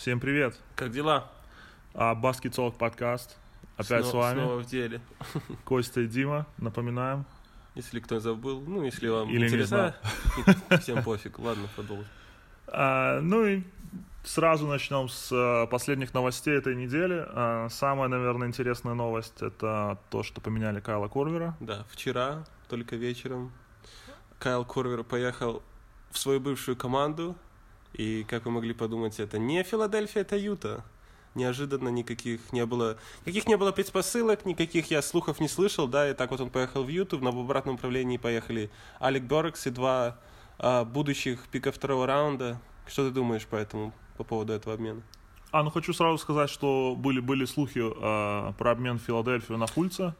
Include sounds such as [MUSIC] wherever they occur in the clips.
Всем привет. Как дела? А, Баскет Talk подкаст. Опять снова, с вами. Снова в деле. [LAUGHS] Костя и Дима, напоминаем. Если кто забыл, ну, если вам Или интересно, [LAUGHS] всем [LAUGHS] пофиг. Ладно, продолжим. А, ну и сразу начнем с а, последних новостей этой недели. А, самая, наверное, интересная новость это то, что поменяли Кайла Корвера. Да, вчера, только вечером, Кайл Корвер поехал в свою бывшую команду. И, как вы могли подумать, это не Филадельфия, это Юта. Неожиданно никаких не было, никаких не было предпосылок, никаких я слухов не слышал, да, и так вот он поехал в Юту, в обратном направлении поехали Алек Беркс и два а, будущих пика второго раунда. Что ты думаешь по этому, по поводу этого обмена? А, ну хочу сразу сказать, что были, были слухи а, про обмен Филадельфию на Фульца.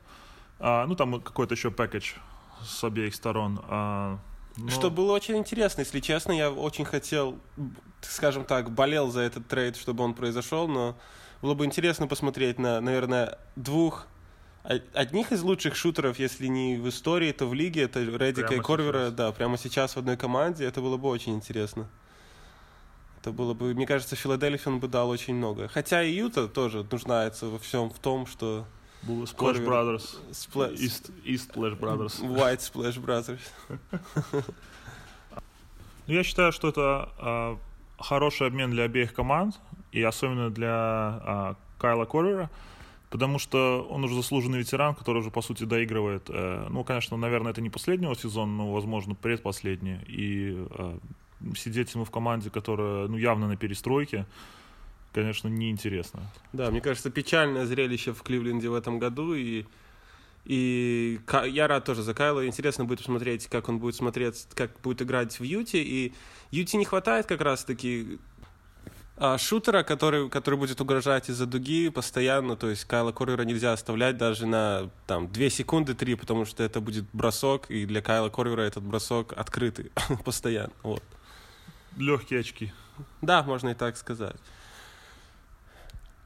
А, ну, там какой-то еще пакетч с обеих сторон. А, но... Что было очень интересно, если честно, я очень хотел, скажем так, болел за этот трейд, чтобы он произошел, но было бы интересно посмотреть на, наверное, двух одних из лучших шутеров, если не в истории, то в лиге, это Реддика и Корвера, сейчас. да, прямо сейчас в одной команде, это было бы очень интересно. Это было бы, мне кажется, Филадельфия он бы дал очень много. Хотя и Юта тоже нуждается во всем в том, что был Splash Brothers. East, East Splash Brothers. [LAUGHS] White Splash Brothers. [LAUGHS] Ну, я считаю, что это э, хороший обмен для обеих команд, и особенно для э, Кайла Корвера, потому что он уже заслуженный ветеран, который уже, по сути, доигрывает. Э, ну, конечно, наверное, это не последнего сезона, но, возможно, предпоследний. И э, сидеть ему в команде, которая, ну, явно на перестройке, конечно, неинтересно. Да, мне кажется, печальное зрелище в Кливленде в этом году, и, и я рад тоже за Кайла. Интересно будет посмотреть, как он будет смотреть, как будет играть в Юте, и Юте не хватает как раз-таки а, шутера, который, который будет угрожать из-за дуги постоянно, то есть Кайла Корвера нельзя оставлять даже на там, 2 секунды, 3, потому что это будет бросок, и для Кайла Корвера этот бросок открытый [LAUGHS] постоянно. Вот. Легкие очки. Да, можно и так сказать.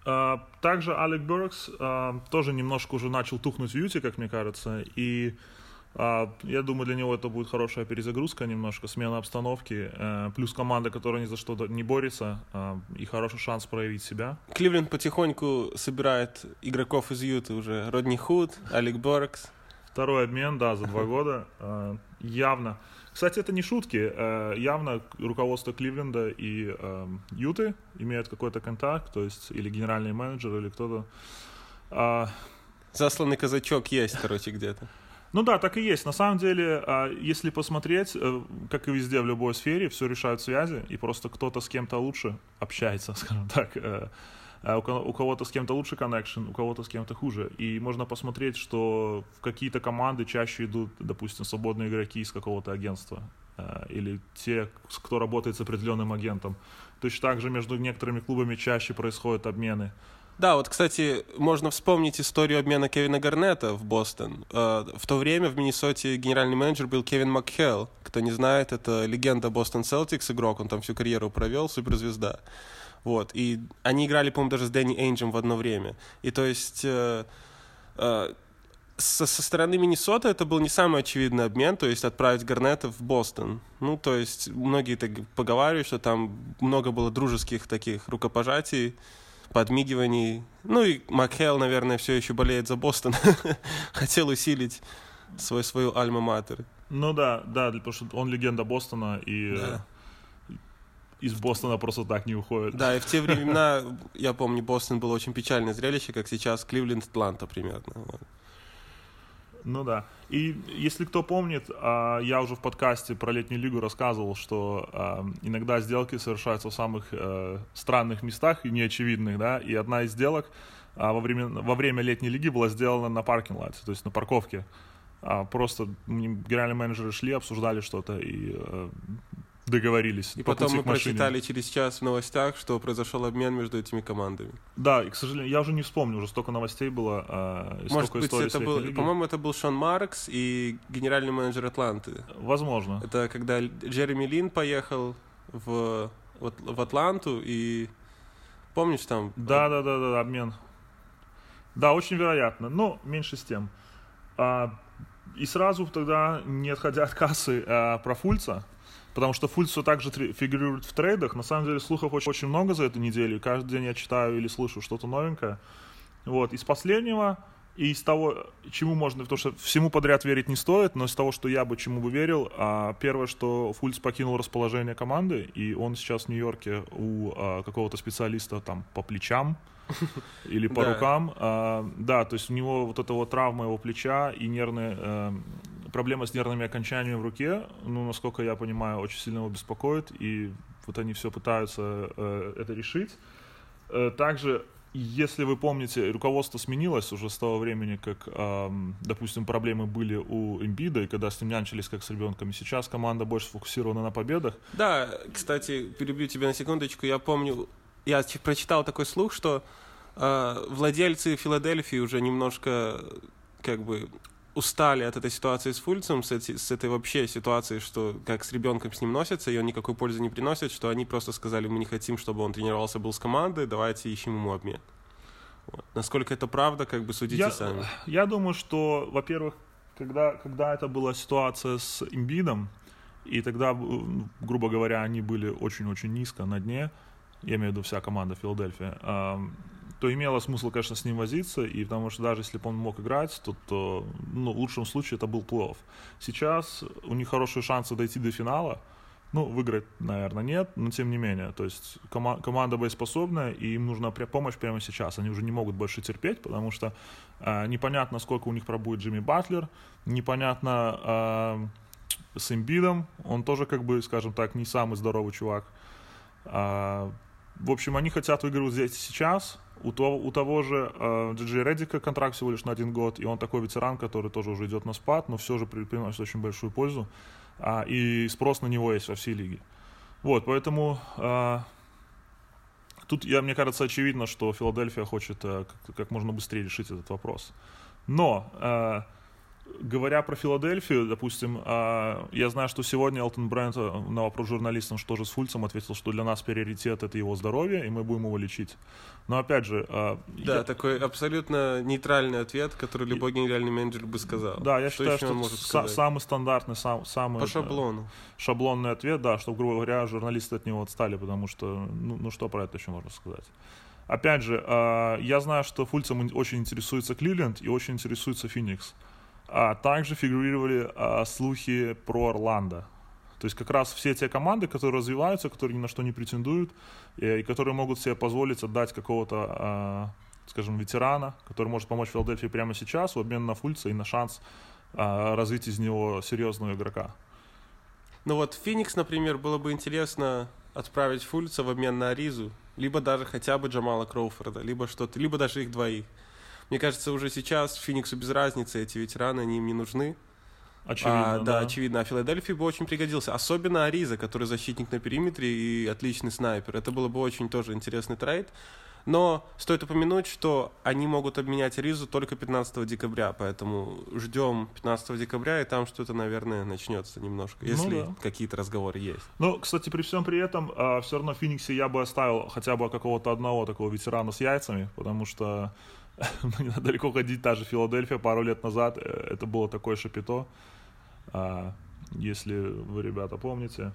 А, также Алек Беркс а, тоже немножко уже начал тухнуть в Юте, как мне кажется, и а, я думаю, для него это будет хорошая перезагрузка немножко, смена обстановки, э, плюс команда, которая ни за что не борется, и хороший шанс проявить себя. Кливленд потихоньку собирает игроков из Юты уже. Родни Худ, Алек Беркс. Второй обмен, да, за два года. Явно кстати, это не шутки. Э, явно руководство Кливленда и эм, Юты имеют какой-то контакт, то есть или генеральный менеджер, или кто-то. А, Засланный казачок есть, короче, где-то. Ну да, так и есть. На самом деле, а, если посмотреть, э, как и везде в любой сфере, все решают связи, и просто кто-то с кем-то лучше общается, [LAUGHS] скажем так. А у кого-то с кем-то лучше коннекшн, у кого-то с кем-то хуже. И можно посмотреть, что в какие-то команды чаще идут, допустим, свободные игроки из какого-то агентства э, или те, кто работает с определенным агентом. Точно так же между некоторыми клубами чаще происходят обмены. Да, вот, кстати, можно вспомнить историю обмена Кевина Гарнета в Бостон. Э, в то время в Миннесоте генеральный менеджер был Кевин Макхелл. Кто не знает, это легенда Бостон Селтикс игрок, он там всю карьеру провел, суперзвезда. Вот. И они играли, по-моему, даже с Дэнни Эйнджем в одно время. И то есть... Э, э, со, со стороны Миннесоты это был не самый очевидный обмен, то есть отправить Гарнета в Бостон. Ну, то есть многие так поговаривают, что там много было дружеских таких рукопожатий, подмигиваний. Ну и Макхелл, наверное, все еще болеет за Бостон. [LAUGHS] Хотел усилить свой, свою альма-матер. Ну да, да, потому что он легенда Бостона, и да из Бостона просто так не уходит. Да, и в те времена, я помню, Бостон было очень печальное зрелище, как сейчас Кливленд, Атланта примерно. Ну да. И если кто помнит, а, я уже в подкасте про летнюю лигу рассказывал, что а, иногда сделки совершаются в самых э, странных местах и неочевидных, да, и одна из сделок а, во время, во время летней лиги была сделана на паркинг-лате, то есть на парковке. Просто генеральные менеджеры шли, обсуждали что-то, и э, договорились. И потом мы прочитали через час в новостях, что произошел обмен между этими командами. Да, и, к сожалению, я уже не вспомню, уже столько новостей было, а, Может быть, это был, по-моему, это был Шон Маркс и генеральный менеджер Атланты. Возможно. Это когда Джереми Лин поехал в, в, в Атланту и помнишь там? Да, да, да, да, обмен. Да, очень вероятно, но меньше с тем. А, и сразу тогда, не отходя от кассы, а, про Фульца, потому что Фульц все так же фигурирует в трейдах. На самом деле слухов очень, очень много за эту неделю. Каждый день я читаю или слышу что-то новенькое. Вот. Из последнего и из того, чему можно, потому что всему подряд верить не стоит, но из того, что я бы чему бы верил, а, первое, что Фульц покинул расположение команды, и он сейчас в Нью-Йорке у а, какого-то специалиста там по плечам или по рукам. А, да, то есть у него вот эта вот травма его плеча и нервные э, проблема с нервными окончаниями в руке, ну, насколько я понимаю, очень сильно его беспокоит, и вот они все пытаются э, это решить. Э, также если вы помните, руководство сменилось уже с того времени, как, эм, допустим, проблемы были у Эмбида, и когда с ним нянчились как с ребенком. Сейчас команда больше сфокусирована на победах. Да, кстати, перебью тебя на секундочку. Я помню, я прочитал такой слух, что э, владельцы Филадельфии уже немножко как бы устали от этой ситуации с Фульцем, с, эти, с этой вообще ситуации, что как с ребенком с ним носятся, и он никакой пользы не приносит, что они просто сказали, мы не хотим, чтобы он тренировался, был с командой, давайте ищем ему обмен. Вот. Насколько это правда, как бы судите я, сами. Я думаю, что, во-первых, когда, когда это была ситуация с имбидом, и тогда, грубо говоря, они были очень-очень низко на дне, я имею в виду вся команда Филадельфия, то имело смысл, конечно, с ним возиться, и потому что даже если бы он мог играть, то, то ну, в лучшем случае это был плей-офф. Сейчас у них хорошие шансы дойти до финала, ну, выиграть, наверное, нет, но тем не менее. То есть кома- команда боеспособная, и им нужна помощь прямо сейчас. Они уже не могут больше терпеть, потому что э, непонятно, сколько у них пробует Джимми Батлер, непонятно э, с Эмбидом, он тоже, как бы, скажем так, не самый здоровый чувак. Э, в общем, они хотят выигрывать здесь и сейчас, у того, у того же э, Джиджи Реддика контракт всего лишь на один год, и он такой ветеран, который тоже уже идет на спад, но все же приносит очень большую пользу. А, и спрос на него есть во всей лиге. Вот, поэтому э, тут, я, мне кажется, очевидно, что Филадельфия хочет э, как, как можно быстрее решить этот вопрос. Но э, говоря про Филадельфию, допустим, а, я знаю, что сегодня Элтон Брент э, на вопрос журналистам, что же с Фульцем, ответил, что для нас приоритет это его здоровье, и мы будем его лечить. Но опять же... А, да, я... такой абсолютно нейтральный ответ, который любой генеральный менеджер бы сказал. Да, я что считаю, что может са- самый стандартный, сам, самый... По шаблону. Шаблонный ответ, да, что, грубо говоря, журналисты от него отстали, потому что, ну, ну что про это еще можно сказать? Опять же, а, я знаю, что Фульцем очень интересуется Кливленд и очень интересуется Феникс. А также фигурировали а, слухи про Орландо. То есть как раз все те команды, которые развиваются, которые ни на что не претендуют, и, и которые могут себе позволить отдать какого-то, а, скажем, ветерана, который может помочь Филадельфии прямо сейчас в обмен на Фульца и на шанс а, развить из него серьезного игрока. Ну вот Феникс, например, было бы интересно отправить Фульца в обмен на Аризу, либо даже хотя бы Джамала Кроуфорда, либо что-то, либо даже их двоих. Мне кажется, уже сейчас Фениксу без разницы, эти ветераны, они им не нужны. Очевидно, а, да, да, очевидно. А Филадельфии бы очень пригодился. Особенно Ариза, который защитник на периметре и отличный снайпер. Это было бы очень тоже интересный трейд. Но стоит упомянуть, что они могут обменять Аризу только 15 декабря, поэтому ждем 15 декабря, и там что-то, наверное, начнется немножко, ну если ну, да. какие-то разговоры есть. Ну, кстати, при всем при этом, э, все равно в Фениксе я бы оставил хотя бы какого-то одного такого ветерана с яйцами, потому что [LAUGHS] не надо далеко ходить, та же Филадельфия пару лет назад, э, это было такое шапито, а, если вы, ребята, помните.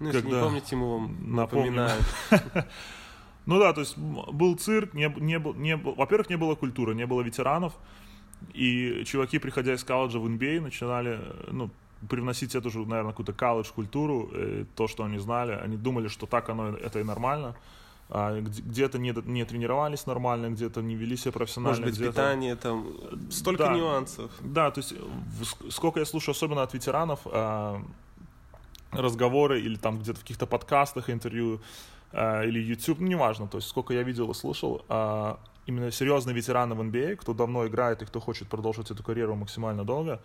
Ну, если не помните, мы вам [LAUGHS] напоминаем. [LAUGHS] Ну да, то есть был цирк, не, не, не, во-первых, не было культуры, не было ветеранов, и чуваки, приходя из колледжа в NBA, начинали, ну, привносить эту же, наверное, какую-то колледж-культуру, э, то, что они знали, они думали, что так оно, это и нормально, где-то не, не тренировались нормально, где-то не вели себя профессионально. Может быть, питание, там, столько да, нюансов. Да, то есть, сколько я слушаю, особенно от ветеранов, а, разговоры или там где-то в каких-то подкастах, интервью, а, или YouTube, ну, неважно, то есть, сколько я видел и слышал, а, именно серьезные ветераны в NBA, кто давно играет и кто хочет продолжить эту карьеру максимально долго,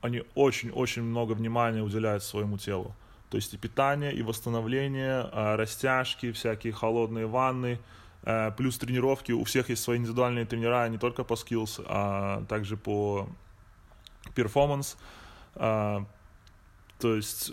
они очень-очень много внимания уделяют своему телу. То есть и питание, и восстановление, а, растяжки, всякие холодные ванны, э, плюс тренировки. У всех есть свои индивидуальные тренера, не только по skills, а также по performance. А, то есть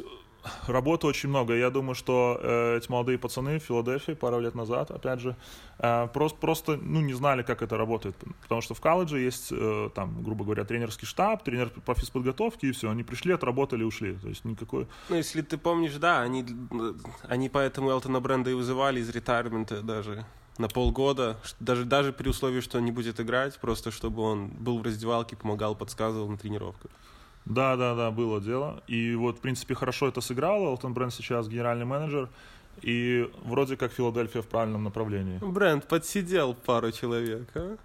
работы очень много. Я думаю, что э, эти молодые пацаны в Филадельфии пару лет назад, опять же, э, просто, просто ну, не знали, как это работает. Потому что в колледже есть, э, там, грубо говоря, тренерский штаб, тренер по физподготовке, и все. Они пришли, отработали, ушли. То есть никакой... Ну, если ты помнишь, да, они, они поэтому Элтона Бренда и вызывали из ретайрмента даже на полгода, даже, даже при условии, что он не будет играть, просто чтобы он был в раздевалке, помогал, подсказывал на тренировках. Да, да, да, было дело. И вот, в принципе, хорошо это сыграло. Элтон Бренд сейчас генеральный менеджер. И вроде как Филадельфия в правильном направлении. Бренд подсидел пару человек, а?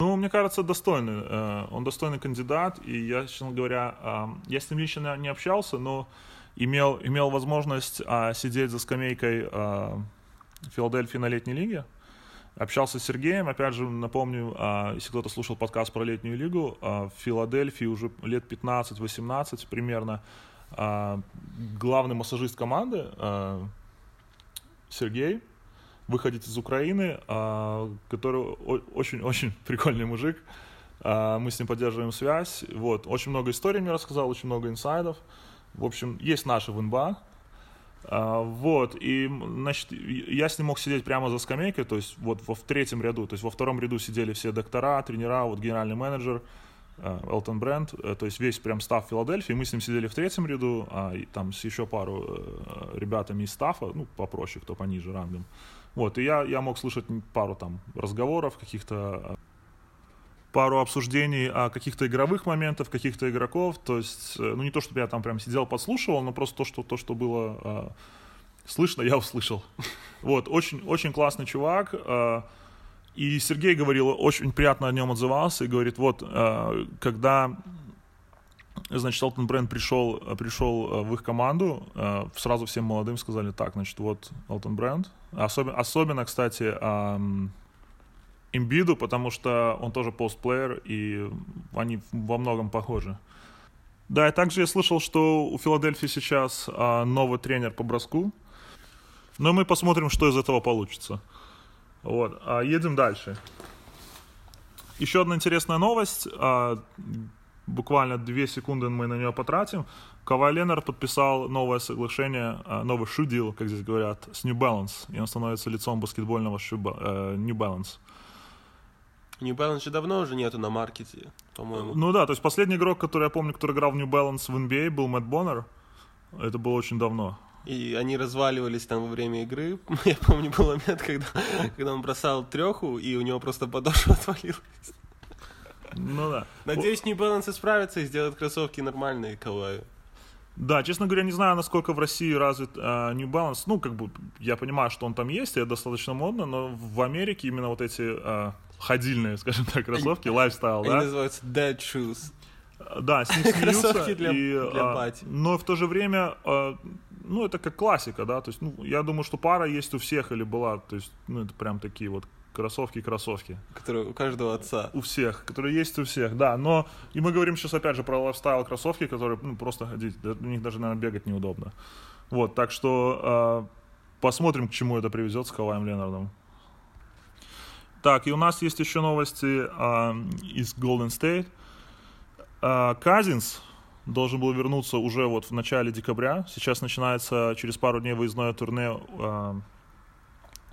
Ну, мне кажется, достойный. Э, он достойный кандидат. И я, честно говоря, э, я с ним лично не общался, но имел, имел возможность а, сидеть за скамейкой э, Филадельфии на летней лиге. Общался с Сергеем, опять же, напомню, а, если кто-то слушал подкаст про летнюю лигу, а, в Филадельфии уже лет 15-18 примерно а, главный массажист команды Сергей, выходит из Украины, который очень-очень [LAUGHS] прикольный мужик. Мы с ним поддерживаем связь. Вот. Очень много историй мне рассказал, очень много инсайдов. В общем, есть наши в НБА, а, вот, и, значит, я с ним мог сидеть прямо за скамейкой, то есть вот во, в третьем ряду, то есть во втором ряду сидели все доктора, тренера, вот генеральный менеджер, а, Элтон Бренд, э, то есть весь прям став Филадельфии, мы с ним сидели в третьем ряду, а там с еще пару э, ребятами из стафа, ну, попроще, кто пониже рангом. Вот, и я, я мог слышать пару там разговоров, каких-то а, пару обсуждений о каких-то игровых моментах, каких-то игроков. То есть, э, ну не то, чтобы я там прям сидел, подслушивал, но просто то, что, то, что было э, слышно, я услышал. [LAUGHS] Вот, очень, очень классный чувак. Э, и Сергей говорил, очень приятно о нем отзывался, и говорит, вот, э, когда значит, Элтон Бренд пришел, пришел в их команду, сразу всем молодым сказали, так, значит, вот Элтон Бренд. Особенно, особенно кстати, Имбиду, потому что он тоже постплеер, и они во многом похожи. Да, и также я слышал, что у Филадельфии сейчас а, новый тренер по броску. Но мы посмотрим, что из этого получится. Вот, а едем дальше. Еще одна интересная новость. А, буквально две секунды мы на нее потратим. Кавай Ленар подписал новое соглашение, а, новый шудил, как здесь говорят, с New Balance. И он становится лицом баскетбольного шуба, э, New Balance. New Balance же давно уже нету на маркете, по-моему. Ну да, то есть последний игрок, который я помню, который играл в New Balance в NBA, был Мэтт Боннер. Это было очень давно. И они разваливались там во время игры. [LAUGHS] Я помню, был момент, когда, когда он бросал треху, и у него просто подошва [LAUGHS] отвалилась. Ну да. Надеюсь, New Balance исправится и сделает кроссовки нормальные Каваю. Да, честно говоря, не знаю, насколько в России развит э, New Balance. Ну, как бы, я понимаю, что он там есть, и это достаточно модно, но в Америке именно вот эти э, ходильные, скажем так, кроссовки, лайфстайл, да? Они называются dead shoes. Да, с них [LAUGHS] смеются. Кроссовки для, и, для а. Но в то же время, а, ну, это как классика, да, то есть, ну, я думаю, что пара есть у всех или была, то есть, ну, это прям такие вот кроссовки-кроссовки. Которые у каждого отца. У всех, которые есть у всех, да. Но и мы говорим сейчас опять же про лайфстайл кроссовки, которые ну, просто ходить, у них даже, наверное, бегать неудобно. Вот, так что э, посмотрим, к чему это приведет с Каваем Ленардом. Так, и у нас есть еще новости э, из Golden State. Э, Казинс должен был вернуться уже вот в начале декабря. Сейчас начинается через пару дней выездное турне э,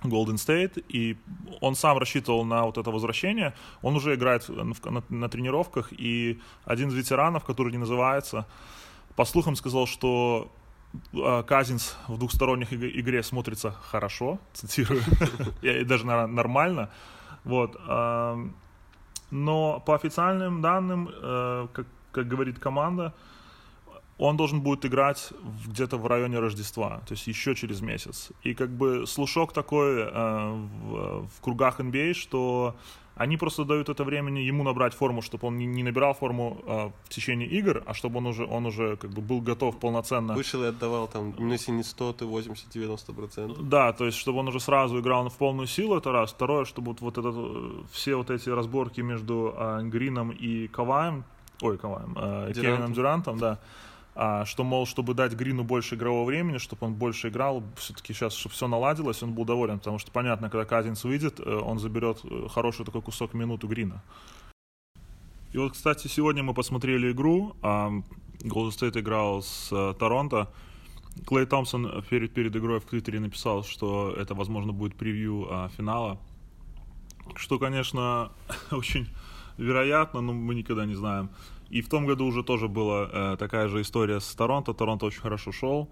Golden State, и он сам рассчитывал на вот это возвращение. Он уже играет на, на, на тренировках, и один из ветеранов, который не называется, по слухам сказал, что Казинс в двухсторонних игре смотрится хорошо, цитирую, [LAUGHS] и даже нормально. Вот. Но по официальным данным, э, как, как говорит команда, он должен будет играть где-то в районе Рождества, то есть еще через месяц. И как бы слушок такой э, в, в кругах NBA, что они просто дают это времени ему набрать форму, чтобы он не набирал форму э, в течение игр, а чтобы он уже, он уже как бы был готов полноценно. Вышел и отдавал там, если не 100, то 80-90%. Да, то есть чтобы он уже сразу играл в полную силу, это раз. Второе, чтобы вот, вот это, все вот эти разборки между э, Грином и Каваем, ой, Каваем, э, Кевином Дюрантом, да, а, что, мол, чтобы дать Грину больше игрового времени, чтобы он больше играл, все-таки сейчас, чтобы все наладилось, он был доволен, потому что, понятно, когда Казинс выйдет, э, он заберет э, хороший такой кусок минуту Грина. И вот, кстати, сегодня мы посмотрели игру, а, Golden State играл с э, Торонто. Клей Томпсон перед, перед игрой в Твиттере написал, что это, возможно, будет превью э, финала. Что, конечно, [LAUGHS] очень вероятно, но мы никогда не знаем. И в том году уже тоже была э, такая же история с Торонто. Торонто очень хорошо шел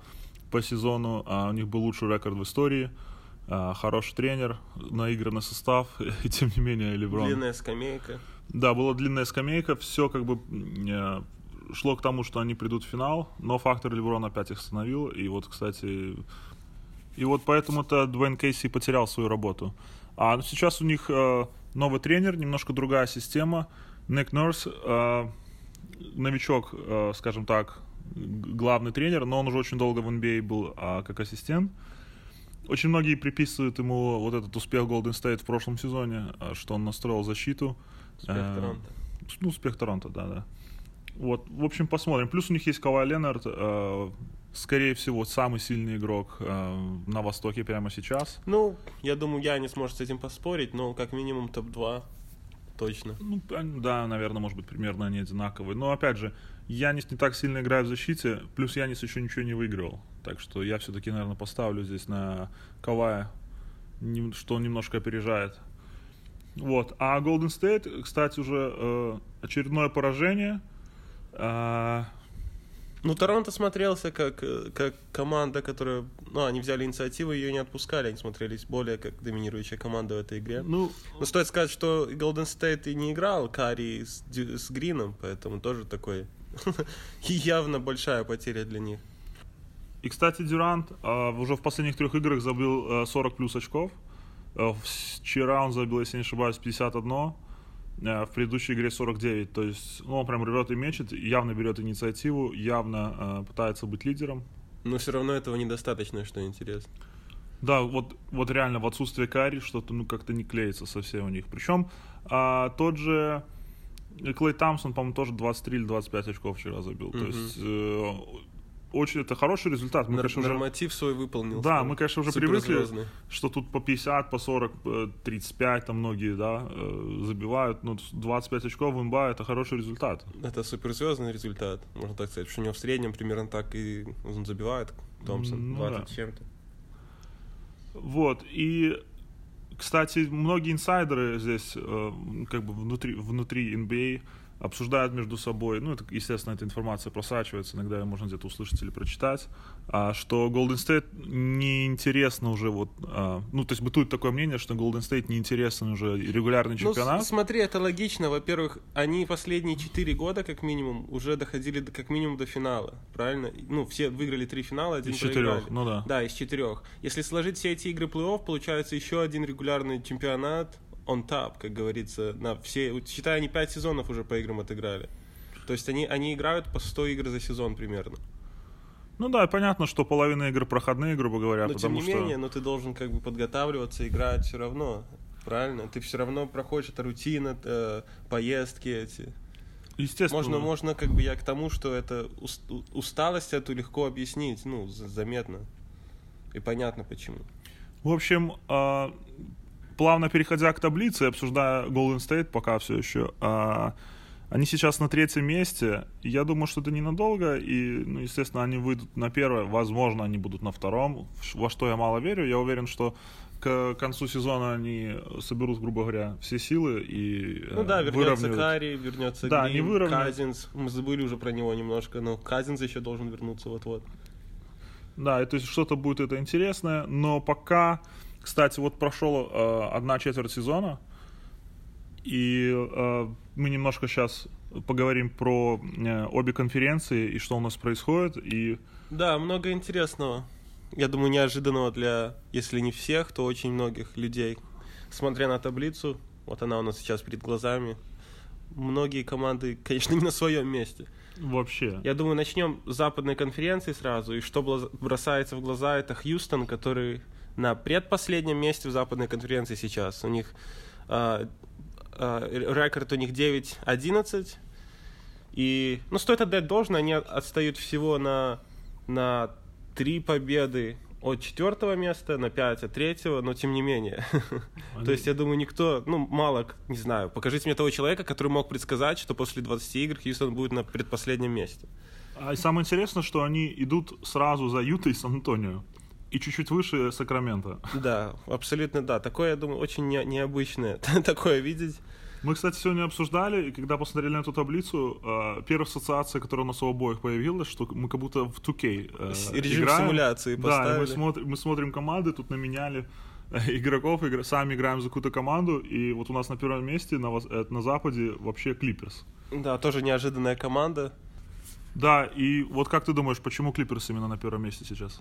по сезону, а у них был лучший рекорд в истории. А, хороший тренер, наигранный состав, [LAUGHS] и тем не менее Леброн... Длинная скамейка. Да, была длинная скамейка, все как бы э, шло к тому, что они придут в финал, но фактор Леброн опять их остановил, и вот, кстати, и вот поэтому-то Дуэйн Кейси потерял свою работу. А сейчас у них э, новый тренер, немножко другая система. Ник Нерс, э, новичок, э, скажем так, главный тренер, но он уже очень долго в NBA был э, как ассистент. Очень многие приписывают ему вот этот успех Golden State в прошлом сезоне, э, что он настроил защиту. Успех э, Торонто. Ну, успех Торонто, да, да. Вот, в общем, посмотрим. Плюс у них есть Кавай Ленард, э, скорее всего, самый сильный игрок э, на Востоке прямо сейчас. Ну, я думаю, я не сможет с этим поспорить, но как минимум топ-2 точно. Ну, да, наверное, может быть, примерно они одинаковые. Но, опять же, Янис не так сильно играет в защите, плюс Янис еще ничего не выиграл. Так что я все-таки, наверное, поставлю здесь на Кавая, что он немножко опережает. Вот. А Golden State, кстати, уже э, очередное поражение. Э, ну, Торонто смотрелся как, э, как команда, которая... Ну, они взяли инициативу, ее не отпускали. Они смотрелись более как доминирующая команда в этой игре. Ну, Но стоит сказать, что Golden State и не играл Карри с, с Грином, поэтому тоже такой... [LAUGHS] явно большая потеря для них. И, кстати, Дюрант э, уже в последних трех играх забил э, 40 плюс очков. Э, вчера он забил, если не ошибаюсь, 51 в предыдущей игре 49. То есть ну, он прям рвет и мечет, явно берет инициативу, явно э, пытается быть лидером. Но все равно этого недостаточно, что интересно. Да, вот, вот реально в отсутствие Кари что-то ну как-то не клеится совсем у них. Причем а, тот же Клей Тамсон, по-моему, тоже 23 или 25 очков вчера забил. Mm-hmm. То есть э, очень это хороший результат. Мы, конечно, Норматив уже... свой выполнил. Да, мы, конечно, уже привыкли, что тут по 50, по 40, 35 там многие, да, э, забивают. Ну, 25 очков в НБА это хороший результат. Это суперзвездный результат, можно так сказать. Что у него в среднем примерно так и он забивает, Томпсон, ну, 20 да. чем-то. Вот, и кстати, многие инсайдеры здесь, э, как бы внутри, внутри NBA, обсуждают между собой, ну, это, естественно, эта информация просачивается, иногда ее можно где-то услышать или прочитать, а, что Golden State неинтересно уже вот, а, ну, то есть бытует такое мнение, что Golden State неинтересен уже регулярный ну, чемпионат. Ну, смотри, это логично. Во-первых, они последние четыре года, как минимум, уже доходили до, как минимум до финала, правильно? Ну, все выиграли три финала, один Из четырех, ну да. Да, из четырех. Если сложить все эти игры плей-офф, получается еще один регулярный чемпионат, on top, как говорится, на все, считай, они 5 сезонов уже по играм отыграли. То есть они, они играют по 100 игр за сезон примерно. Ну да, понятно, что половина игр проходные, грубо говоря, но потому тем не менее, но ты должен как бы подготавливаться, играть все равно, правильно? Ты все равно проходишь это рутина, это поездки эти. Естественно. Можно, можно как бы я к тому, что это усталость эту легко объяснить, ну, заметно. И понятно почему. В общем, а, плавно переходя к таблице, обсуждая Golden State пока все еще, а, они сейчас на третьем месте. Я думаю, что это ненадолго, и, ну, естественно, они выйдут на первое, возможно, они будут на втором, во что я мало верю. Я уверен, что к концу сезона они соберут, грубо говоря, все силы и Ну да, вернется выровняют. Карри, вернется да, Грин, не Казинс. Мы забыли уже про него немножко, но Казинс еще должен вернуться вот-вот. Да, то есть что-то будет это интересное, но пока кстати, вот прошел э, одна четверть сезона, и э, мы немножко сейчас поговорим про э, обе конференции и что у нас происходит. И... Да, много интересного. Я думаю, неожиданного для, если не всех, то очень многих людей. Смотря на таблицу, вот она у нас сейчас перед глазами, многие команды, [LAUGHS] конечно, не на своем месте. Вообще. Я думаю, начнем с западной конференции сразу. И что бросается в глаза, это Хьюстон, который на предпоследнем месте в западной конференции сейчас. У них э, э, рекорд у них 9-11. И, ну, стоит отдать должное, они отстают всего на, на три победы от четвертого места на пять от третьего, но тем не менее. [LAUGHS] То есть, я думаю, никто, ну, мало, не знаю, покажите мне того человека, который мог предсказать, что после 20 игр Хьюстон будет на предпоследнем месте. А самое интересное, что они идут сразу за Ютой и Сан-Антонио. И чуть-чуть выше Сакрамента. Да, абсолютно да. Такое, я думаю, очень не, необычное [LAUGHS] такое видеть. Мы, кстати, сегодня обсуждали, и когда посмотрели на эту таблицу, э, первая ассоциация, которая у нас у обоих появилась, что мы как будто в 2K э, Режим играем. симуляции поставили. Да, мы смотрим, мы смотрим команды, тут наменяли э, игроков, игр... сами играем за какую-то команду, и вот у нас на первом месте на, э, на Западе вообще Клиперс. Да, тоже неожиданная команда. Да, и вот как ты думаешь, почему Клиперс именно на первом месте сейчас?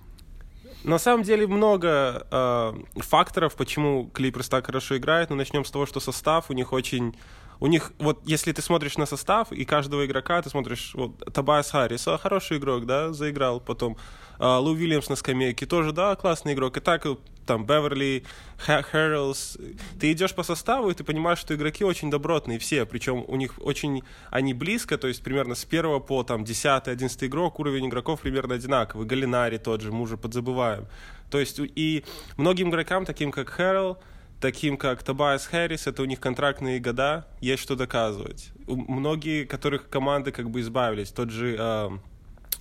На самом деле много э, факторов, почему Клиперс так хорошо играет. Но начнем с того, что состав у них очень... У них, вот если ты смотришь на состав и каждого игрока, ты смотришь, вот Табайс Харрис, а, хороший игрок, да, заиграл, потом а, Лу Уильямс на скамейке тоже, да, классный игрок. И так там Беверли, Хэррилс. Ты идешь по составу, и ты понимаешь, что игроки очень добротные все, причем у них очень, они близко, то есть примерно с первого по там 10-11 игрок уровень игроков примерно одинаковый. Галинари тот же, мы уже подзабываем. То есть и многим игрокам, таким как Хэррилл, таким как Тобайас Хэррис, это у них контрактные года, есть что доказывать. Многие, которых команды как бы избавились, тот же э,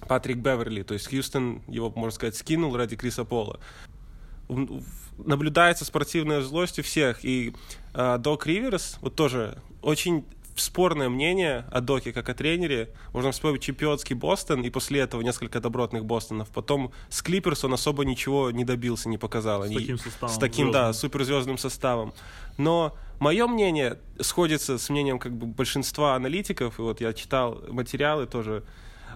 Патрик Беверли, то есть Хьюстон его, можно сказать, скинул ради Криса Пола наблюдается спортивная злость у всех. И э, Док Риверс, вот тоже очень спорное мнение о Доке как о тренере. Можно вспомнить чемпионский Бостон, и после этого несколько добротных Бостонов. Потом с Клиперс он особо ничего не добился, не показал. С таким составом. С таким, звездным. да, суперзвездным составом. Но мое мнение сходится с мнением как бы большинства аналитиков, и вот я читал материалы тоже,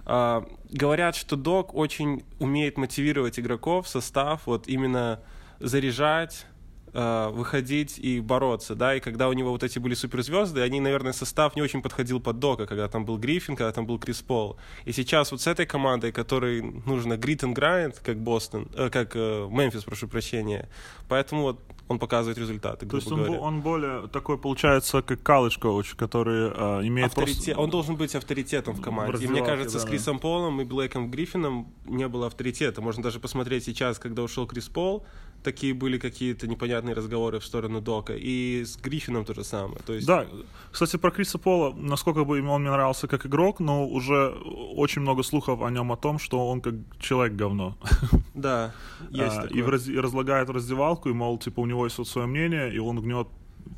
Uh, говорят, что Док очень умеет мотивировать игроков, состав, вот именно заряжать, uh, выходить и бороться, да, и когда у него вот эти были суперзвезды, они, наверное, состав не очень подходил под Дока, когда там был Гриффин, когда там был Крис Пол. И сейчас вот с этой командой, которой нужно grit and grind, как Бостон, э, как э, Мемфис, прошу прощения, поэтому вот он показывает результаты, То есть он, говоря. он более такой, получается, как college коуч, который э, имеет Авторитет, просто... Он должен быть авторитетом в команде. И мне кажется, да, с Крисом да. Полом и Блэком Гриффином не было авторитета. Можно даже посмотреть сейчас, когда ушел Крис Пол, такие были какие-то непонятные разговоры в сторону Дока. И с Гриффином то же самое. То есть... Да, кстати, про Криса Пола, насколько бы он мне нравился как игрок, но уже очень много слухов о нем о том, что он как человек говно. [LAUGHS] Да, есть а, и, в раз, и разлагает раздевалку, и, мол, типа, у него есть вот свое мнение, и он гнет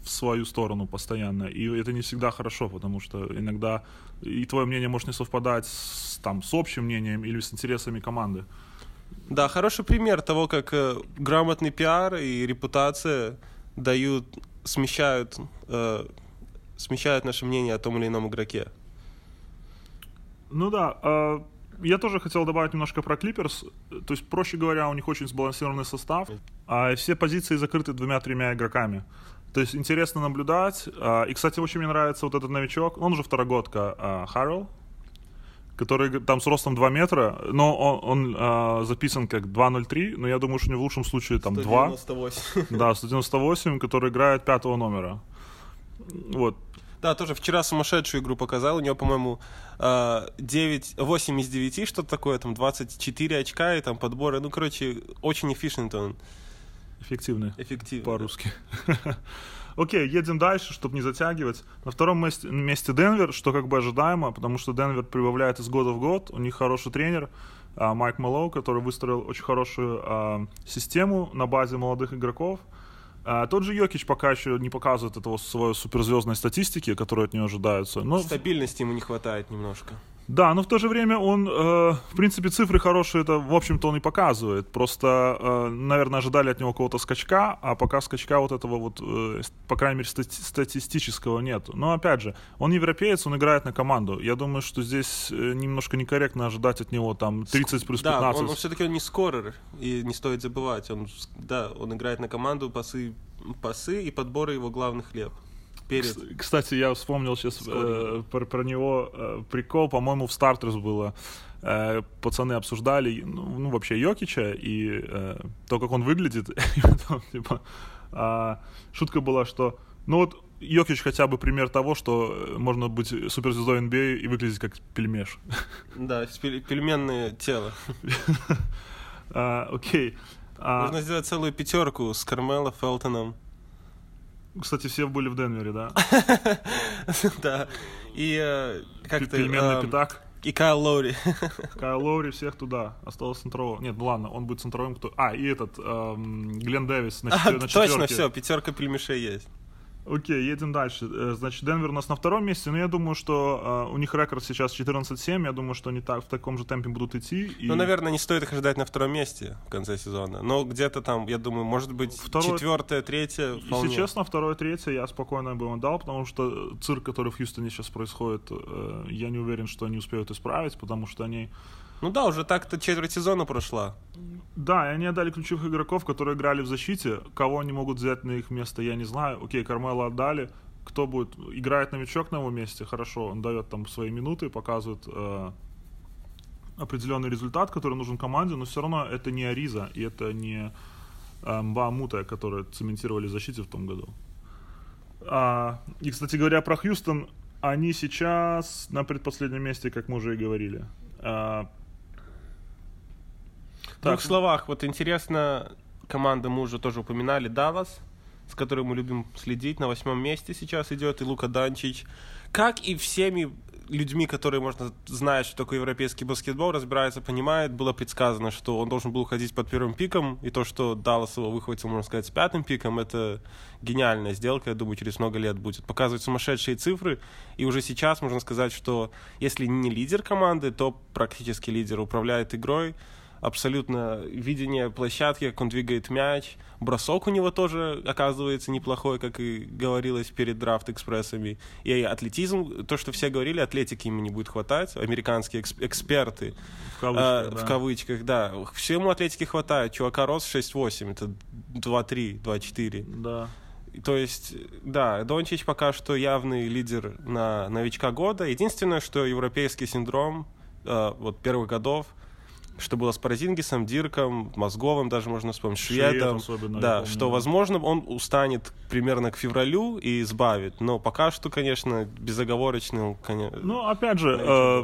в свою сторону постоянно. И это не всегда хорошо, потому что иногда и твое мнение может не совпадать с, там, с общим мнением или с интересами команды. Да, хороший пример того, как э, грамотный пиар и репутация дают, смещают, э, смещают наше мнение о том или ином игроке. Ну да, э, я тоже хотел добавить немножко про Клиперс. То есть, проще говоря, у них очень сбалансированный состав, а все позиции закрыты двумя-тремя игроками. То есть интересно наблюдать. А, и, кстати, очень мне нравится вот этот новичок. Он уже второгодка, Харрелл который там с ростом 2 метра, но он, он э, записан как 2.03, но я думаю, что у него в лучшем случае там 198. 2. Да, 198, который играет пятого номера. Вот. Да, тоже вчера сумасшедшую игру показал. У него, по-моему, 9, 8 из 9, что-то такое, там 24 очка и там подборы. Ну, короче, очень эффективный он. Эффективный. Эффективный. По-русски. [LAUGHS] Окей, едем дальше, чтобы не затягивать. На втором месте, месте Денвер, что как бы ожидаемо, потому что Денвер прибавляет из года в год. У них хороший тренер а, Майк Малоу, который выстроил очень хорошую а, систему на базе молодых игроков. А, тот же Йокич пока еще не показывает этого своей суперзвездной статистики, которая от него ожидаются. Но... Стабильности ему не хватает немножко. Да, но в то же время он, э, в принципе, цифры хорошие, это, в общем-то, он и показывает. Просто, э, наверное, ожидали от него какого-то скачка, а пока скачка вот этого вот, э, по крайней мере, стати- статистического нет. Но, опять же, он европеец, он играет на команду. Я думаю, что здесь э, немножко некорректно ожидать от него там 30 плюс 15. Да, он, он все-таки он не скорер, и не стоит забывать. Он, да, он играет на команду, пасы, пасы и подборы его главных хлеб перед... Кстати, я вспомнил сейчас э, про, про него э, прикол, по-моему, в Стартерс было. Э, пацаны обсуждали, ну, ну вообще Йокича и э, то, как он выглядит. [LAUGHS] и потом, типа, э, шутка была, что, ну вот Йокич хотя бы пример того, что можно быть суперзвездой NBA и выглядеть как пельмеш. [LAUGHS] Да, пельменное тело. [LAUGHS] А, Окей. А, Можно сделать целую пятерку с Кармело, Фелтоном. Кстати, все были в Денвере, да? [LAUGHS] Да. И э, как-то... Переменный эм, пятак. И Кайл Лоури. [LAUGHS] Кайл Лоури всех туда. Осталось центрового. Нет, ну ладно, он будет центровым. Кто... А, и этот, эм, Глен Дэвис на, А, четвер- на Точно, четверке. все, пятерка пельмешей есть. Окей, едем дальше. Э, Значит, Денвер у нас на втором месте, но я думаю, что э, у них рекорд сейчас 14-7. Я думаю, что они так, в таком же темпе будут идти. И... Ну, наверное, не стоит их ожидать на втором месте в конце сезона. Но где-то там, я думаю, может быть, Второе- четвертое, третье. вполне. Если честно, второе, третье я спокойно бы им дал, потому что цирк, который в Хьюстоне сейчас происходит, э, я не уверен, что они успеют исправить, потому что они... Ну да, уже так-то четверть сезона прошла. Да, и они отдали ключевых игроков, которые играли в защите. Кого они могут взять на их место, я не знаю. Окей, Кармела отдали. Кто будет? Играет новичок на его месте, хорошо. Он дает там свои минуты, показывает э, определенный результат, который нужен команде, но все равно это не Ариза, и это не э, Мба которые цементировали защиту в том году. А, и, кстати говоря, про Хьюстон, они сейчас на предпоследнем месте, как мы уже и говорили. А, двух словах, вот интересно, команда мы уже тоже упоминали, Даллас, с которой мы любим следить, на восьмом месте сейчас идет, и Лука Данчич. Как и всеми людьми, которые, можно знать, что такое европейский баскетбол, разбираются, понимают, было предсказано, что он должен был уходить под первым пиком, и то, что Даллас его выхватил, можно сказать, с пятым пиком, это гениальная сделка, я думаю, через много лет будет. Показывать сумасшедшие цифры, и уже сейчас можно сказать, что если не лидер команды, то практически лидер управляет игрой, абсолютно видение площадки, как он двигает мяч. Бросок у него тоже оказывается неплохой, как и говорилось перед драфт-экспрессами. И атлетизм, то, что все говорили, атлетики ему не будет хватать. Американские экс- эксперты, В кавычках, э, да. в кавычках, да. Всему атлетики хватает. Чувака рост 6'8, это 2'3, 2'4. Да. То есть, да, Дончич пока что явный лидер на новичка года. Единственное, что европейский синдром э, вот первых годов, что было с Паразингисом, Дирком, Мозговым даже можно вспомнить, Швед Шведом. особенно, Да, помню, что, да. возможно, он устанет примерно к февралю и избавит. Но пока что, конечно, безоговорочно, он, конечно... Ну, опять же, э,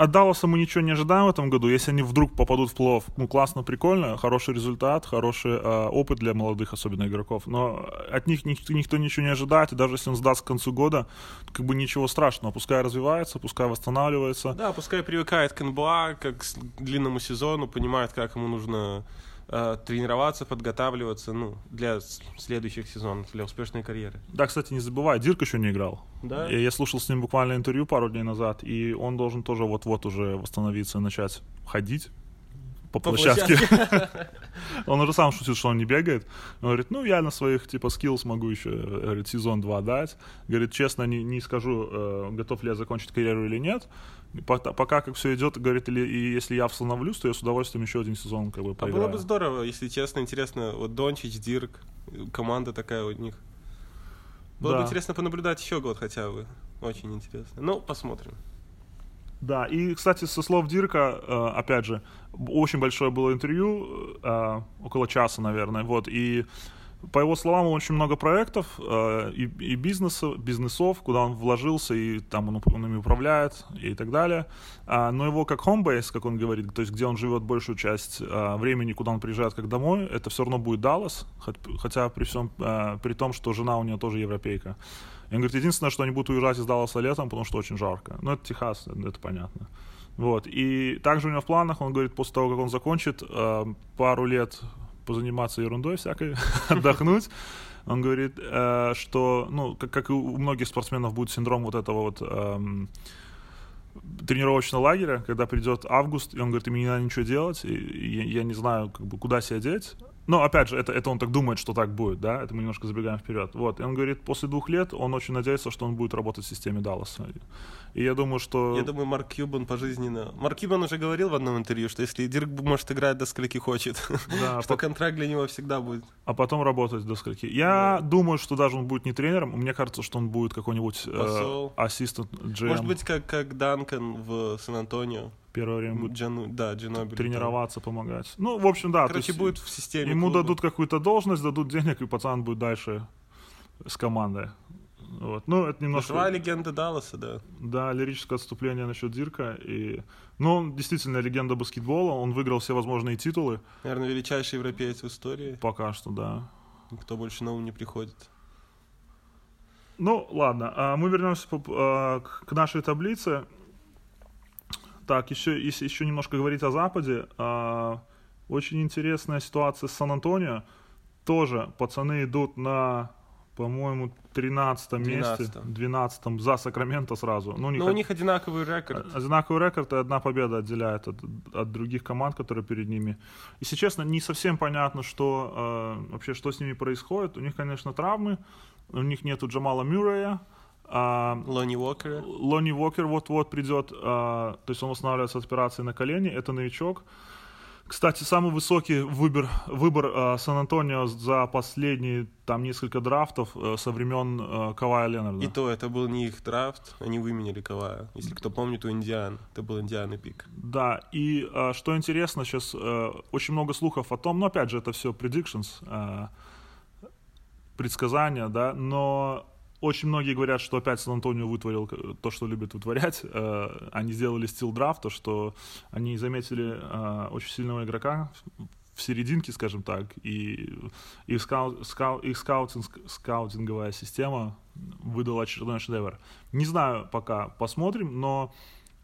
от Далласа мы ничего не ожидаем в этом году. Если они вдруг попадут в плей ну, классно, прикольно, хороший результат, хороший э, опыт для молодых, особенно игроков. Но от них никто, никто ничего не ожидает, и даже если он сдаст к концу года, как бы ничего страшного. Пускай развивается, пускай восстанавливается. Да, пускай привыкает к НБА, как к длинному сезону, понимает, как ему нужно э, тренироваться, подготавливаться, ну, для следующих сезонов, для успешной карьеры. Да, кстати, не забывай, Дирк еще не играл. Да? И я слушал с ним буквально интервью пару дней назад, и он должен тоже вот-вот уже восстановиться и начать ходить по, По площадке. [LAUGHS] он уже сам шутит, что он не бегает. Он говорит, ну, я на своих, типа, skills могу еще, э, говорит, сезон два дать. Говорит, честно, не, не скажу, э, готов ли я закончить карьеру или нет. Пока, пока как все идет, говорит, или, и если я восстановлюсь, то я с удовольствием еще один сезон как бы А поиграю. было бы здорово, если честно, интересно, вот Дончич, Дирк, команда такая у них. Было бы Да. интересно понаблюдать еще год хотя бы. Очень интересно. Ну, посмотрим. Да, и, кстати, со слов Дирка, э, опять же, очень большое было интервью, э, около часа, наверное, вот, и по его словам, очень много проектов э, и, бизнеса, бизнесов, куда он вложился, и там он, он ими управляет, и так далее. А, но его как homebase, как он говорит, то есть где он живет большую часть времени, куда он приезжает как домой, это все равно будет Даллас, хотя при всем, при том, что жена у него тоже европейка. И он говорит, единственное, что они будут уезжать из Далласа летом, потому что очень жарко. Ну, это Техас, это, понятно. Вот. И также у него в планах, он говорит, после того, как он закончит, э, пару лет позаниматься ерундой всякой, [LAUGHS] отдохнуть. Он говорит, э, что, ну, как, как и у многих спортсменов будет синдром вот этого вот эм, тренировочного лагеря, когда придет август, и он говорит, мне не надо ничего делать, и, и я, я не знаю, как бы, куда себя деть. Но, опять же, это, это он так думает, что так будет, да, это мы немножко забегаем вперед. Вот, и он говорит, после двух лет он очень надеется, что он будет работать в системе Далласа. И я думаю, что... Я думаю, Марк Кьюбан пожизненно... Марк Кьюбан уже говорил в одном интервью, что если Дирк может играть до скольки хочет, Да, [LAUGHS] что по- контракт для него всегда будет. а потом работать до скольки. Я думаю, что даже он будет не тренером, мне кажется, что он будет какой-нибудь э, ассистент GM. Может быть, как, как Данкан в Сан-Антонио. Первое время будет Джану- да, Джинобили. тренироваться, помогать. Ну, в общем, да. то Короче, есть будет в системе Ему клуба. дадут какую-то должность, дадут денег, и пацан будет дальше с командой. Вот. Ну, это немножко... Живая легенда Далласа, да. Да, лирическое отступление насчет Дирка. И... Ну, он действительно легенда баскетбола, он выиграл все возможные титулы. Наверное, величайший европеец в истории. Пока что, да. Никто больше на ум не приходит. Ну, ладно, а мы вернемся а, к нашей таблице. Так, еще, если еще немножко говорить о Западе, а, очень интересная ситуация с Сан-Антонио. Тоже пацаны идут на по-моему, 13 месте, 12 за Сакраменто сразу. Ну, у них, Но у них одинаковый рекорд. Одинаковый рекорд, и одна победа отделяет от, от других команд, которые перед ними. Если честно, не совсем понятно, что э, вообще, что с ними происходит. У них, конечно, травмы, у них нету Джамала Мюррея, а, Лони Уокер. Лони Уокер вот-вот придет, а, то есть он восстанавливается от операции на колени, это новичок. Кстати, самый высокий выбор, выбор э, Сан-Антонио за последние там несколько драфтов э, со времен э, Кавая Ленарда. И то это был не их драфт, они выменили Кавая. Если кто помнит, у Индиан, это был Индиан и пик. Да, и э, что интересно, сейчас э, очень много слухов о том, но опять же это все predictions, э, предсказания, да, но очень многие говорят, что опять Сан-Антонио вытворил то, что любит вытворять. [LAUGHS] Э, они сделали стил драфта, что они заметили э, очень сильного игрока в серединке, скажем так, и их, скау, скау, их скаутинг, скаутинговая система выдала очередной шедевр. Не знаю пока, посмотрим, но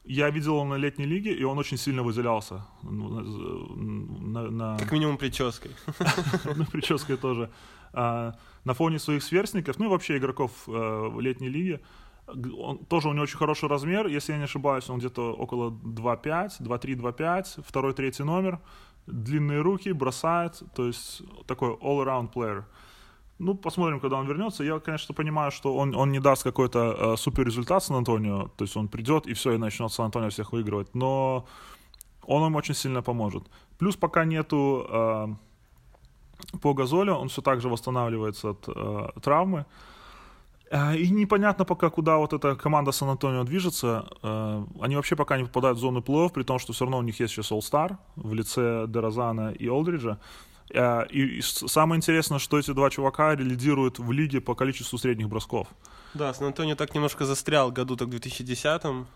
я видел его на летней лиге, и он очень сильно выделялся. На, на... Как минимум прической. [LAUGHS] Ну, прической тоже. А, на фоне своих сверстников, ну и вообще игроков э, летней лиге. Он, тоже у него очень хороший размер, если я не ошибаюсь, он где-то около 2.5, 2.3, 2.5, второй, третий номер, длинные руки, бросает, то есть такой all-around player. Ну, посмотрим, когда он вернется. Я, конечно, понимаю, что он, он не даст какой-то э, супер результат Сан-Антонио, то есть он придет и все, и начнет Сан-Антонио всех выигрывать, но он им очень сильно поможет. Плюс пока нету э, по Газолю, он все так же восстанавливается от э, травмы. Э, и непонятно пока, куда вот эта команда Сан-Антонио движется. Э, они вообще пока не попадают в зону плей-офф, при том, что все равно у них есть сейчас All-Star в лице Деразана и Олдриджа. Э, и, самое интересное, что эти два чувака лидируют в лиге по количеству средних бросков. Да, Сан-Антонио так немножко застрял году так в 2010-м.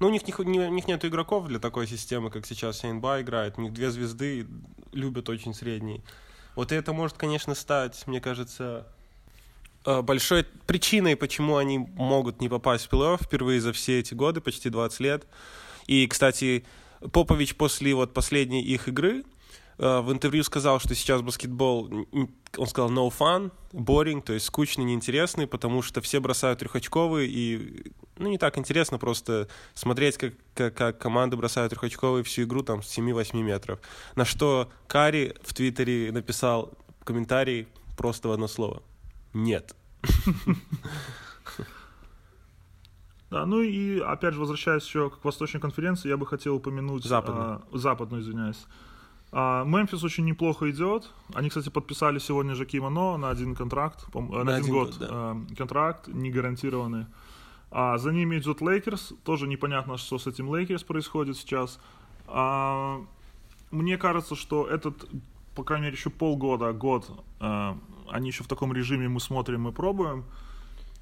Ну, у них, у них нет игроков для такой системы, как сейчас Сейнба играет. У них две звезды, любят очень средний. Вот это может, конечно, стать, мне кажется, э, большой причиной, почему они могут не попасть в плей-офф впервые за все эти годы, почти 20 лет. И, кстати, Попович после вот последней их игры в интервью сказал, что сейчас баскетбол, он сказал no fun, boring, то есть скучный, неинтересный, потому что все бросают трехочковые, и ну, не так интересно просто смотреть, как, как, как команды бросают трехочковые всю игру там с 7-8 метров. На что Кари в Твиттере написал комментарий просто в одно слово. Нет. Да, ну и опять же, возвращаясь еще к Восточной конференции, я бы хотел упомянуть... Западную. А, западную, извиняюсь. А, Мемфис очень неплохо идет. Они, кстати, подписали сегодня же Кимоно на один контракт, на, на один, один год, год да. А, контракт, не гарантированный. А за ними идет Лейкерс. Тоже непонятно, что с этим Лейкерс происходит сейчас. А, мне кажется, что этот, по крайней мере, еще полгода, год, а, они еще в таком режиме мы смотрим, мы пробуем.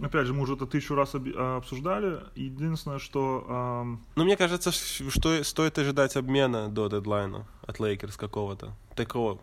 Опять же, мы уже это тысячу раз а, обсуждали. Единственное, что... Эм... Ну, мне кажется, что стоит ожидать обмена до дедлайна от Лейкерс какого-то. Такого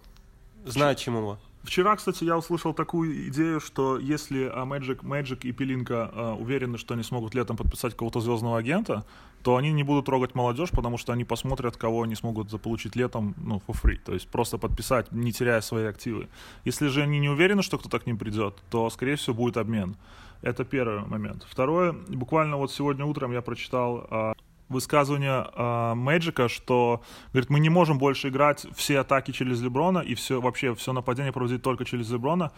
значимого. Вчера, кстати, я услышал такую идею, что если Magic, Magic и Пелинка э, уверены, что они смогут летом подписать какого-то звездного агента, то они не будут трогать молодежь, потому что они посмотрят, кого они смогут заполучить летом, ну, for free, то есть просто подписать, не теряя свои активы. Если же они не уверены, что кто-то к ним придет, то, скорее всего, будет обмен. Это первый момент. Второе, буквально вот сегодня утром я прочитал а, высказывание а, Мэджика, что, говорит, мы не можем больше играть все атаки через Леброна и все, вообще все нападение проводить только через Леброна.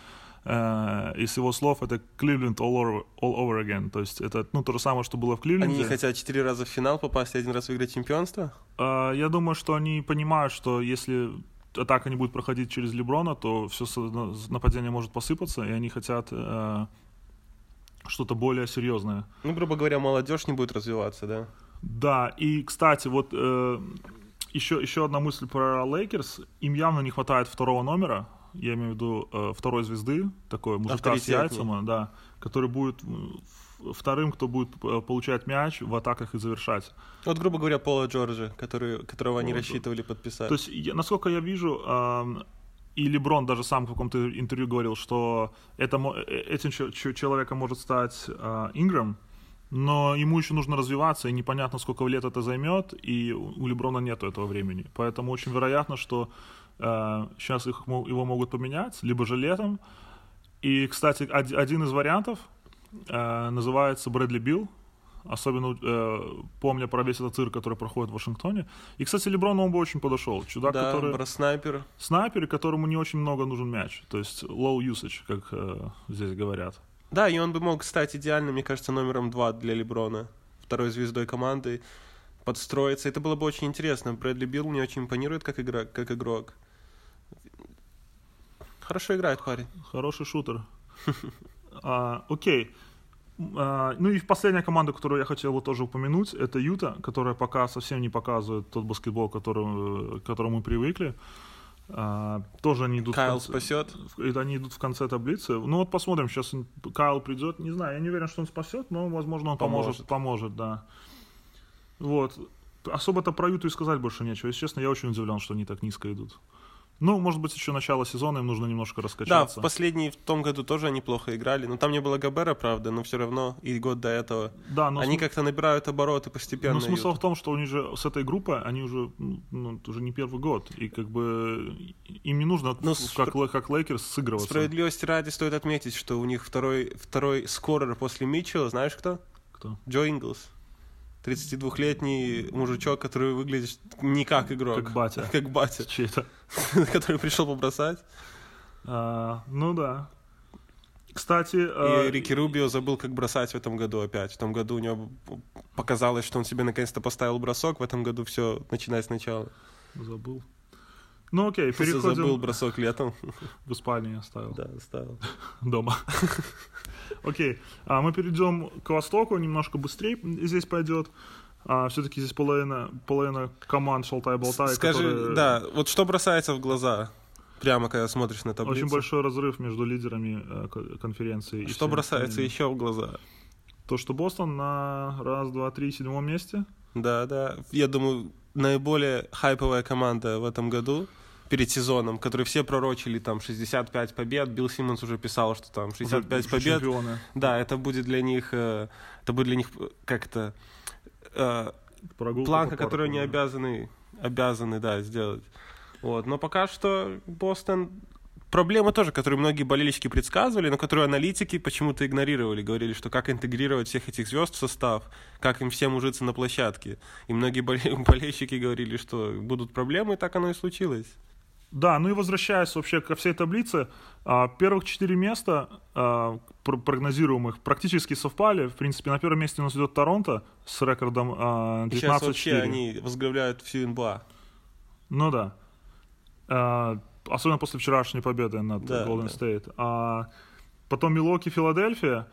Uh, из его слов это Кливленд all over, all over again. То есть это ну, то же самое, что было в Кливленде. Они хотят четыре раза в финал попасть и один раз выиграть чемпионство? Э, я думаю, что они понимают, что если атака не будет проходить через Леброна, то все нападение может посыпаться, и они хотят э, что-то более серьезное. Ну, грубо говоря, молодежь не будет развиваться, да? Да, и, кстати, вот э, еще, еще одна мысль про Лейкерс. Им явно не хватает второго номера. я имею в виду э, второй звезды, такой мужика с яйцами, да, который будет ф- вторым, кто будет э, получать мяч в атаках и завершать. Вот, грубо говоря, Пола Джорджа, который, которого они Пола рассчитывали подписать. То есть, я- насколько я вижу, ам, и Леброн даже сам в каком-то интервью говорил, что это, э, этим че- че- человеком может стать а, Инграм, но ему еще нужно развиваться, и непонятно, сколько лет это займет, и у Леброна нету этого времени. Поэтому очень вероятно, что сейчас их, его могут поменять, либо же летом. И, кстати, од- один из вариантов э, называется Брэдли Билл, особенно э, помня про весь этот цирк, который проходит в Вашингтоне. И, кстати, Леброну он бы очень подошел. Чудак, да, который бро-снайпер. снайпер, и которому не очень много нужен мяч. То есть low usage, как э, здесь говорят. Да, и он бы мог стать идеальным, мне кажется, номером два для Леброна. Второй звездой команды. Подстроиться. Это было бы очень интересно. Брэдли Билл мне очень импонирует как, игра, как игрок. Хорошо играет парень. Хороший шутер. [LAUGHS] А, окей. А, ну и последняя команда, которую я хотел бы тоже упомянуть, это Юта, которая пока совсем не показывает тот баскетбол, к которому, к которому мы привыкли. А, тоже они идут в Кайл конце- спасет. в- это они идут в конце таблицы. Ну вот посмотрим, сейчас Кайл придет. Не знаю, я не уверен, что он спасет, но, возможно, он поможет. Поможет. Поможет, да. Вот. Особо-то про Юту и сказать больше нечего. Если честно, я очень удивлен, что они так низко идут. Ну, может быть, еще начало сезона, им нужно немножко Да, раскачаться. в последний, в том году тоже они плохо играли. Но там не было Гобера, правда, но все равно и год до этого. Да, но они см- как-то набирают обороты постепенно. но смысл Юта. в том, что у них же с этой группой, они уже, ну, уже не первый год. И как бы им не нужно, Ну, ф- как, Ле- как Лейкерс, сыгрываться. Справедливости ради стоит отметить, что у них второй, второй скорер после Митчелла, знаешь кто? Кто? Джо Инглс. 32-летний мужичок, который выглядит не как игрок. Как батя. Как батя, Чей-то. [LAUGHS] который пришел побросать. А, ну да. Кстати, И а, Рики Рубио забыл, как бросать в этом году опять. В том году у него показалось, что он себе наконец-то поставил бросок. В этом году все начинает сначала. забыл. Ну окей, переходим. Забыл бросок летом. [LAUGHS] В Испании оставил. Да, ставил. [LAUGHS] Дома. [LAUGHS] Окей, а мы перейдем к Востоку, немножко быстрее здесь пойдет. А, все-таки здесь половина, половина команд шалтай-болтай, Скажи, которые- да, вот что бросается в глаза, прямо когда смотришь на таблицу? Очень большой разрыв между лидерами э, ко- конференции. и Что бросается еще в глаза? То, что Бостон на раз, два, три, седьмом месте. Да, да. Я думаю, наиболее хайповая команда в этом году перед сезоном, который все пророчили там 65 побед. Билл Симмонс уже писал, что там 65 Уже побед. Чемпионы. Да, это будет для них, э, это будет для них как-то э, Прогулка планка, по которую они да. обязаны, обязаны, да, сделать. Вот. Но пока что Бостон проблема тоже, которую многие болельщики предсказывали, но которую аналитики почему-то игнорировали. Говорили, что как интегрировать всех этих звезд в состав, как им всем ужиться на площадке. И многие боле- [LAUGHS] болельщики говорили, что будут проблемы, и так оно и случилось. Да, ну и возвращаясь вообще ко всей таблице, а, первых четыре места а, пр- прогнозируемых практически совпали. В принципе, на первом месте у нас идет Торонто с рекордом а, И Сейчас 19-4. вообще они возглавляют всю НБА. Ну да. А, особенно после вчерашней победы над Да, Golden да. State. А потом Милоки, Филадельфия.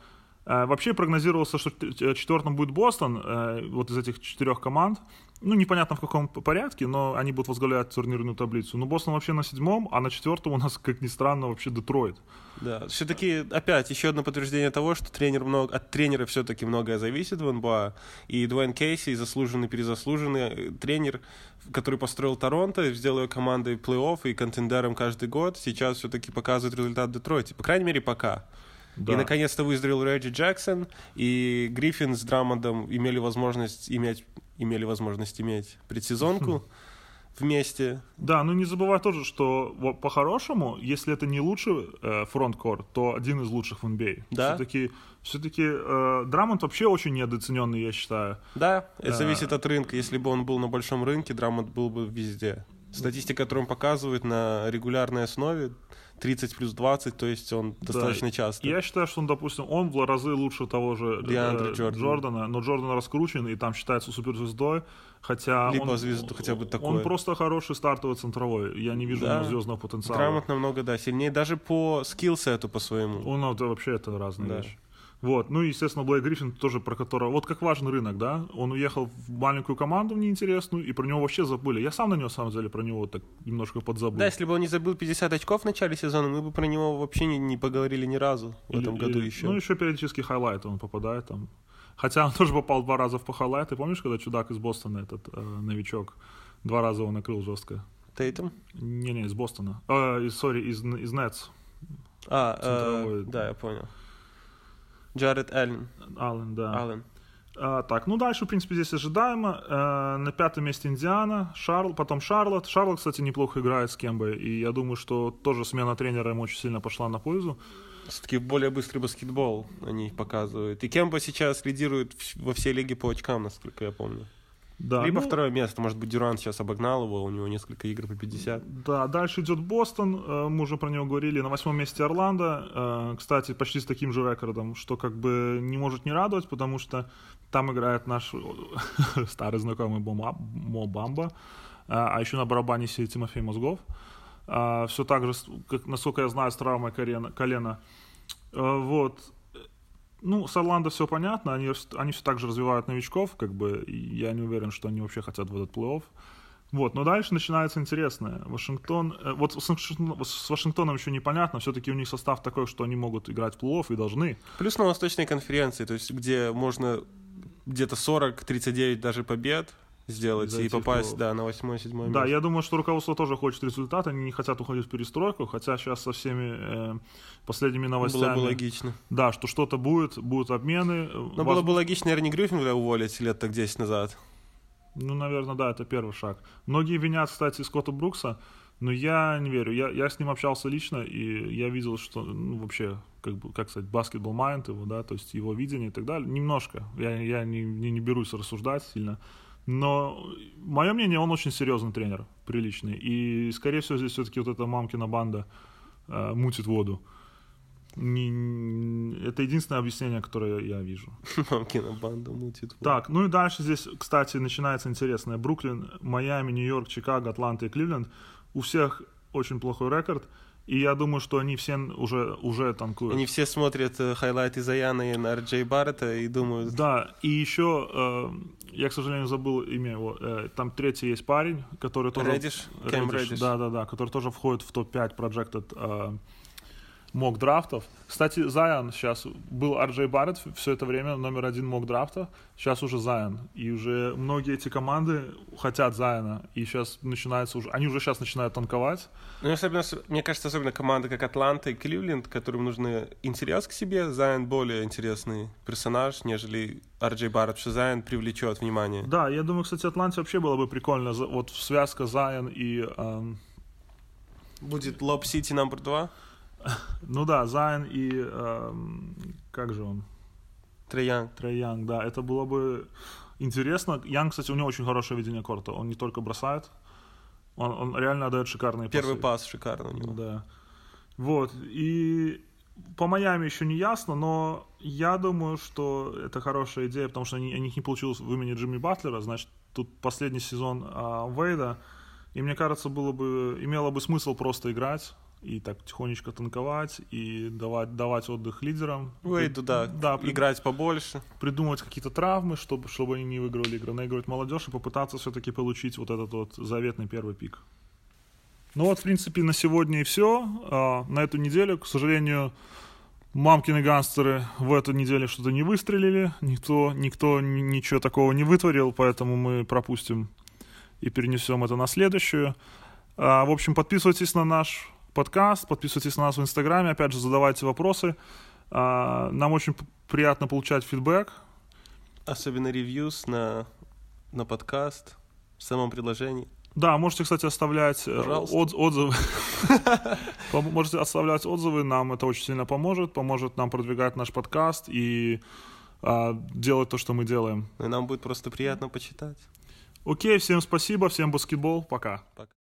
А, вообще прогнозировался, что четвертым будет Бостон, э, вот из этих четырех команд. Ну, непонятно в каком порядке, но они будут возглавлять турнирную таблицу. Но Бостон вообще на седьмом, а на четвертом у нас, как ни странно, вообще Детройт. Да, все-таки опять еще одно подтверждение того, что тренер много, от тренера все-таки многое зависит в НБА. И Дуэйн Кейси, заслуженный, перезаслуженный э, тренер, который построил Торонто, сделал ее командой плей-офф и контендером каждый год, сейчас все-таки показывает результат Детройте. По крайней мере, пока. Да. И наконец-то выздоровел Реджи Джексон, и Гриффин с Драмондом имели возможность иметь, имели возможность иметь предсезонку вместе. Да, ну не забывай тоже, что по-хорошему, если это не лучший э, фронткор, то один из лучших в NBA. Да. Все-таки, все-таки э, Драмонд вообще очень недооцененный, я считаю. Да, это А. зависит от рынка. Если бы он был на большом рынке, Драмонт был бы везде. Статистика, которую он показывает на регулярной основе, 30 плюс 20, то есть он достаточно часто. Я считаю, что он, допустим, он в разы лучше того же э, Деандре Джордана. Но Джордан раскручен и там считается суперзвездой, хотя Либо он, звезду хотя бы он такое. просто хороший стартовый центровой. Я не вижу Да. звездного потенциала. Грамот намного, да, сильнее даже по скиллсету по своему. Он вообще это разные Да. вещи. Вот, ну и, естественно, Блейк Гриффин тоже про которого, вот как важный рынок, да, он уехал в маленькую команду в неинтересную, и про него вообще забыли. Я сам на него, на самом деле, про него так немножко подзабыл. Да, если бы он не забыл 50 очков в начале сезона, мы бы про него вообще не, не поговорили ни разу в этом году или- еще. Ну, еще периодически хайлайты он попадает там. Хотя он [LAUGHS] тоже попал два раза в по хайлайты. Помнишь, когда чудак из Бостона, этот э, новичок, два раза его накрыл жестко? Тейтум? Не-не, из Бостона. Э, из, сори, из, из Нетс. А, э, да, я понял. Джаред Аллен. Аллен, да. Аллен. А, так, ну дальше, в принципе, здесь ожидаемо. Э, на пятом месте Индиана, Шарл, потом Шарлот. Шарлот, кстати, неплохо играет с Кембой, и я думаю, что тоже смена тренера ему очень сильно пошла на пользу. Все-таки более быстрый баскетбол они показывают. И Кемба сейчас лидирует во всей лиге по очкам, насколько я помню. Да, Либо ну, второе место. Может быть, Дюрант сейчас обогнал его, у него несколько игр по 50. Да, дальше идет Бостон, э, мы уже про него говорили, на восьмом месте Орландо, э, кстати, почти с таким же рекордом, что как бы не может не радовать, потому что там играет наш [LAUGHS] старый знакомый Мо Бамба, а еще на барабане сидит Тимофей Мозгов. Все так же, как, насколько я знаю, с травмой колена. колена. Э, Вот. Ну, с Орландо все понятно, они, они все так же развивают новичков, как бы, я не уверен, что они вообще хотят в этот плей-офф. Вот, но дальше начинается интересное. Вашингтон, э, вот с, с Вашингтоном еще непонятно, все-таки у них состав такой, что они могут играть в плей-офф и должны. Плюс на Восточной конференции, то есть где можно где-то 40-39 даже побед сделать и попасть, да, на 8-7 Да, место. я думаю, что руководство тоже хочет результат, они не хотят уходить в перестройку, хотя сейчас со всеми э, последними новостями... Было бы логично. Да, что что-то будет, будут обмены. Но воз- было бы логично, наверное, не Гриффиндля уволить лет так 10 назад. Ну, наверное, да, это первый шаг. Многие винят, кстати, Скотта Брукса, но я не верю. Я, я с ним общался лично, и я видел, что, ну, вообще, как, бы, как сказать, баскетбол майнд его, да, то есть его видение и так далее. Немножко. Я, я не, не, не берусь рассуждать сильно. Но мое мнение, он очень серьезный тренер, приличный. И, скорее всего, здесь все-таки вот эта мамкина банда э, мутит воду. Не- это единственное объяснение, которое я вижу. Мамкина банда мутит. Так, ну и дальше здесь, кстати, начинается интересное. Бруклин, Майами, Нью-Йорк, Чикаго, Атланта и Кливленд. У всех очень плохой рекорд. И я думаю, что они все уже, уже танкуют. Они все смотрят э, хайлайты Заяна и на Джей Баррета и думают, Да, и еще, э, я, к сожалению, забыл имя его. э, там третий есть парень, который тоже... Реддиш? Реддиш. Да, да, да, который тоже входит в топ-5 projected э, mock драфтов. Кстати, Зайон сейчас был Арджей Барретт все это время номер один mock драфта. Сейчас уже Зайон. И уже многие эти команды хотят Зайона. И сейчас начинается уже... Они уже сейчас начинают танковать. Ну, особенно, мне кажется, особенно команды, как Атланта и Кливленд, которым нужен интерес к себе, Зайон более интересный персонаж, нежели Арджей Барретт, что Зайон привлечет внимание. Да, я думаю, кстати, Атланте вообще было бы прикольно. Вот связка Зайон и... эм, Будет Lob City номер два, [LAUGHS] ну да, Зайон и... эм, как же он? Трей Янг. Трей Янг, да, это было бы интересно. Янг, кстати, у него очень хорошее видение корта. Он не только бросает, он, он реально отдает шикарные Первый пасы. пас шикарный у него. Да. Вот. И по Майами еще не ясно, но я думаю, что это хорошая идея, потому что они, у них не получилось выменить Джимми Батлера, значит, тут последний сезон а, Вейда, и мне кажется, было бы, имело бы смысл просто играть и так тихонечко танковать и давать, давать отдых лидерам. Уэйду, да, да при- играть побольше. придумывать какие-то травмы, чтобы, чтобы они не выиграли игры, наигрывать молодежь и попытаться все-таки получить вот этот вот заветный первый пик. Ну вот, в принципе, на сегодня и все. на эту неделю, к сожалению, мамкины гангстеры в эту неделю что-то не выстрелили, никто, никто ни- ничего такого не вытворил, поэтому мы пропустим и перенесем это на следующую. А, в общем, подписывайтесь на наш подкаст, подписывайтесь на нас в Инстаграме, опять же, задавайте вопросы. А, нам очень приятно получать фидбэк. Особенно ревьюс на, на подкаст в самом предложении. Да, можете, кстати, оставлять э, от- отзывы. [LAUGHS] Можете оставлять отзывы, нам это очень сильно поможет, поможет нам продвигать наш подкаст и а, делать то, что мы делаем. И нам будет просто приятно почитать. Окей, всем спасибо, всем баскетбол, пока. Пока.